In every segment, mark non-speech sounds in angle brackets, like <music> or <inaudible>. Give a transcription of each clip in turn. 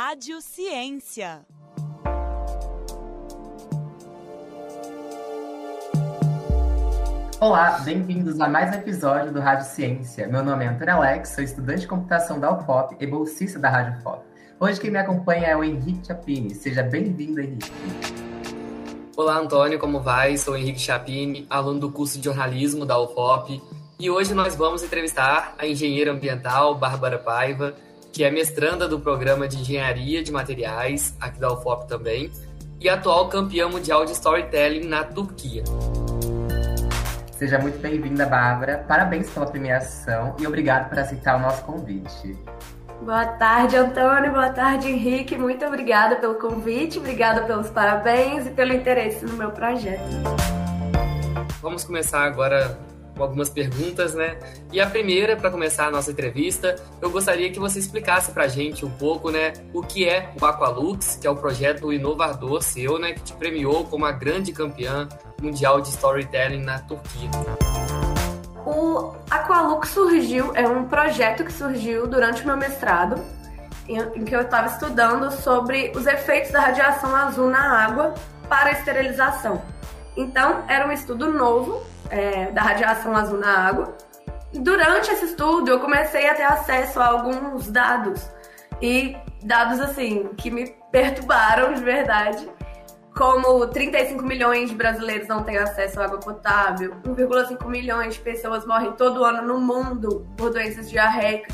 Rádio Ciência. Olá, bem-vindos a mais um episódio do Rádio Ciência. Meu nome é Antônio Alex, sou estudante de computação da UFOP e bolsista da Rádio UFOP. Hoje quem me acompanha é o Henrique Chapini. Seja bem-vindo, Henrique. Olá, Antônio, como vai? Sou Henrique Chapini, aluno do curso de jornalismo da UFOP. E hoje nós vamos entrevistar a engenheira ambiental Bárbara Paiva, que é mestranda do programa de engenharia de materiais, aqui da UFOP também, e atual campeã mundial de storytelling na Turquia. Seja muito bem-vinda, Bárbara. Parabéns pela premiação e obrigado por aceitar o nosso convite. Boa tarde, Antônio. Boa tarde, Henrique. Muito obrigada pelo convite, obrigada pelos parabéns e pelo interesse no meu projeto. Vamos começar agora algumas perguntas, né? E a primeira, para começar a nossa entrevista, eu gostaria que você explicasse para a gente um pouco, né, o que é o Aqualux, que é o projeto inovador seu, né, que te premiou como a grande campeã mundial de storytelling na Turquia. O Aqualux surgiu, é um projeto que surgiu durante o meu mestrado, em, que eu estava estudando sobre os efeitos da radiação azul na água para esterilização. Então, era um estudo novo é, da radiação azul na água. Durante esse estudo, eu comecei a ter acesso a alguns dados, e dados assim, que me perturbaram de verdade como 35 milhões de brasileiros não têm acesso à água potável, 1,5 milhões de pessoas morrem todo ano no mundo por doenças diarreicas.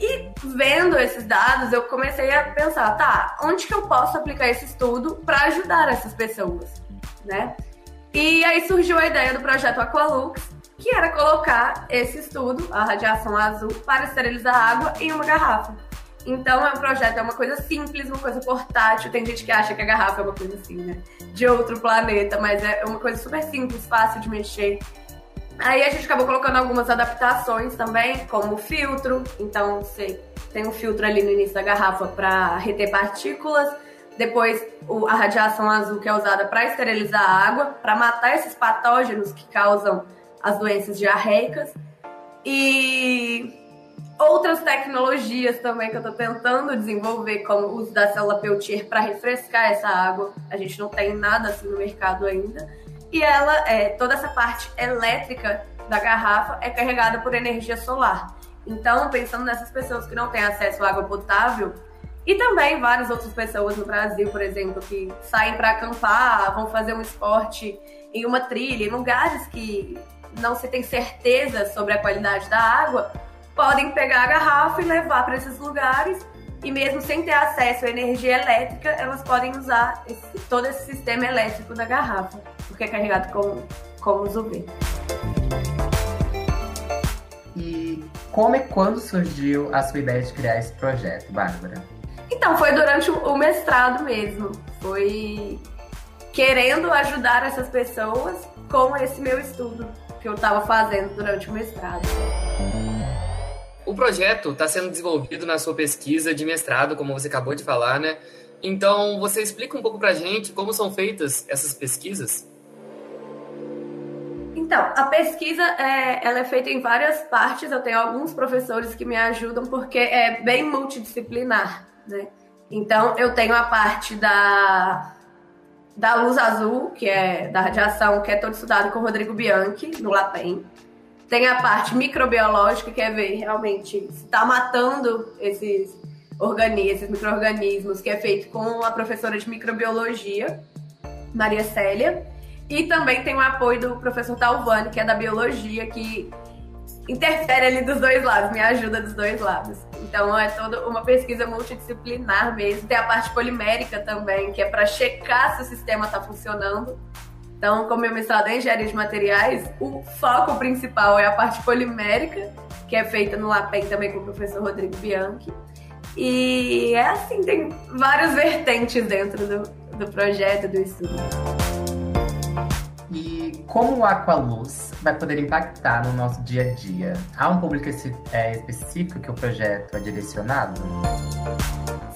E vendo esses dados, eu comecei a pensar, tá, onde que eu posso aplicar esse estudo para ajudar essas pessoas, né? E aí surgiu a ideia do projeto Aqualux, que era colocar esse estudo, a radiação azul, para esterilizar água em uma garrafa. Então, é um projeto, é uma coisa simples, uma coisa portátil. Tem gente que acha que a garrafa é uma coisa assim, né? De outro planeta, mas é uma coisa super simples, fácil de mexer. Aí a gente acabou colocando algumas adaptações também, como filtro. Então, você tem um filtro ali no início da garrafa para reter partículas. Depois, a radiação azul, que é usada para esterilizar a água, para matar esses patógenos que causam as doenças diarreicas. E outras tecnologias também que eu estou tentando desenvolver, como o uso da célula Peltier para refrescar essa água. A gente não tem nada assim no mercado ainda. E ela, é, toda essa parte elétrica da garrafa é carregada por energia solar. Então, pensando nessas pessoas que não têm acesso à água potável, e também várias outras pessoas no Brasil, por exemplo, que saem para acampar, vão fazer um esporte em uma trilha, em lugares que não se tem certeza sobre a qualidade da água, podem pegar a garrafa e levar para esses lugares e mesmo sem ter acesso à energia elétrica, elas podem usar esse, todo esse sistema elétrico da garrafa, porque é carregado com, com os UV. E como e quando surgiu a sua ideia de criar esse projeto, Bárbara? Então, foi durante o mestrado mesmo. Foi querendo ajudar essas pessoas com esse meu estudo que eu estava fazendo durante o mestrado. O projeto está sendo desenvolvido na sua pesquisa de mestrado, como você acabou de falar, né? Então, você explica um pouco para a gente como são feitas essas pesquisas? Então, a pesquisa é, ela é feita em várias partes. Eu tenho alguns professores que me ajudam porque é bem multidisciplinar, né? Então, eu tenho a parte da, da luz azul, que é da radiação, que é todo estudado com o Rodrigo Bianchi, no LAPEN. Tem a parte microbiológica, que é ver realmente se está matando esses organismos, esses micro-organismos, que é feito com a professora de microbiologia, Maria Célia. E também tem o apoio do professor Talvani, que é da biologia, que interfere ali dos dois lados, me ajuda dos dois lados. Então é toda uma pesquisa multidisciplinar mesmo. Tem a parte polimérica também, que é para checar se o sistema está funcionando. Então, como meu mestrado é engenharia de materiais, o foco principal é a parte polimérica, que é feita no LAPEN também com o professor Rodrigo Bianchi. E é assim, tem várias vertentes dentro do, do projeto, do estudo. E como o Aqualuz vai poder impactar no nosso dia a dia? Há um público é, específico que o projeto é direcionado?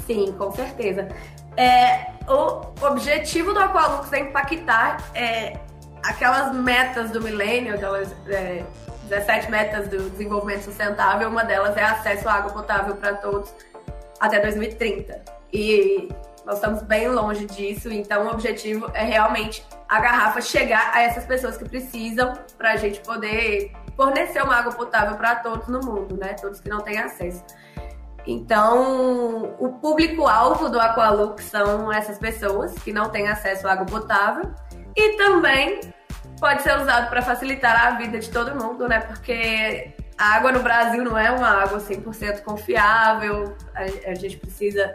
Sim, com certeza. É, o objetivo do Aqualux é impactar é, aquelas metas do milênio, aquelas é, 17 metas do desenvolvimento sustentável. Uma delas é acesso à água potável para todos até 2030. E nós estamos bem longe disso, então o objetivo é realmente a garrafa chegar a essas pessoas que precisam para a gente poder fornecer uma água potável para todos no mundo, né? Todos que não têm acesso. Então, o público-alvo do Aqualux são essas pessoas que não têm acesso à água potável e também pode ser usado para facilitar a vida de todo mundo, né? Porque a água no Brasil não é uma água 100% confiável, a, a gente precisa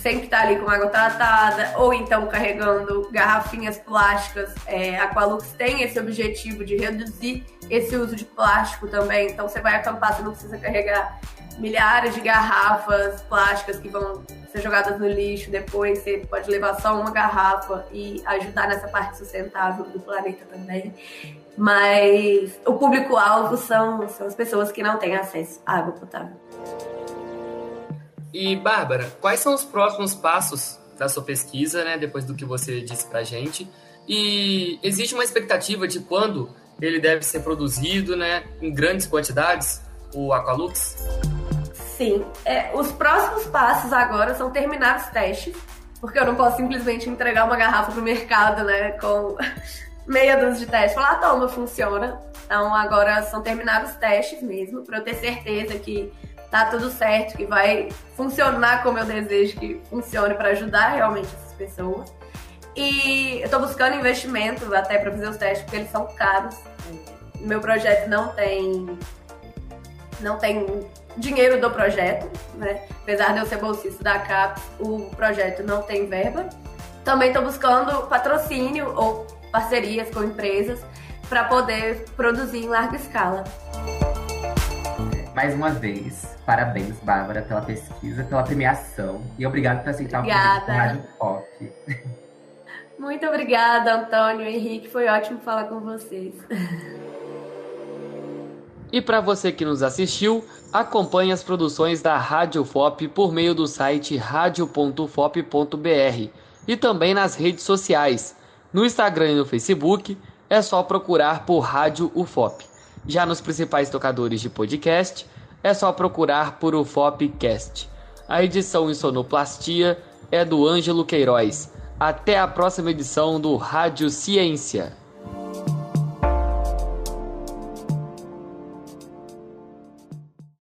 sempre estar ali com água tratada, ou então carregando garrafinhas plásticas. É, a Aqualux tem esse objetivo de reduzir esse uso de plástico também. Então você vai acampar, você não precisa carregar milhares de garrafas plásticas que vão ser jogadas no lixo depois. Você pode levar só uma garrafa e ajudar nessa parte sustentável do planeta também. Mas o público-alvo são, são as pessoas que não têm acesso à água potável. E, Bárbara, quais são os próximos passos da sua pesquisa, né, depois do que você disse para gente? E existe uma expectativa de quando ele deve ser produzido né, em grandes quantidades, o Aqualux? Sim. É, os próximos passos agora são terminar os testes, porque eu não posso simplesmente entregar uma garrafa pro mercado, né, com <laughs> meia dúzia de testes. Falar, ah, toma, funciona. Então agora são terminados os testes mesmo, para eu ter certeza que tá tudo certo, que vai funcionar como eu desejo que funcione para ajudar realmente essas pessoas. E eu tô buscando investimento até para fazer os testes, porque eles são caros. Meu projeto não tem não tem dinheiro do projeto, né? Apesar de eu ser bolsista da CAPES, o projeto não tem verba. Também estou buscando patrocínio ou parcerias com empresas para poder produzir em larga escala. Mais uma vez, parabéns, Bárbara, pela pesquisa, pela premiação e obrigado por aceitar obrigada. o convite da Rádio Pop. <laughs> Muito obrigada, Antônio e Henrique. Foi ótimo falar com vocês. E para você que nos assistiu, acompanhe as produções da Rádio FOP por meio do site radio.fop.br e também nas redes sociais. No Instagram e no Facebook é só procurar por Rádio UFOP. Já nos principais tocadores de podcast, é só procurar por UFOPcast. A edição em sonoplastia é do Ângelo Queiroz. Até a próxima edição do Rádio Ciência.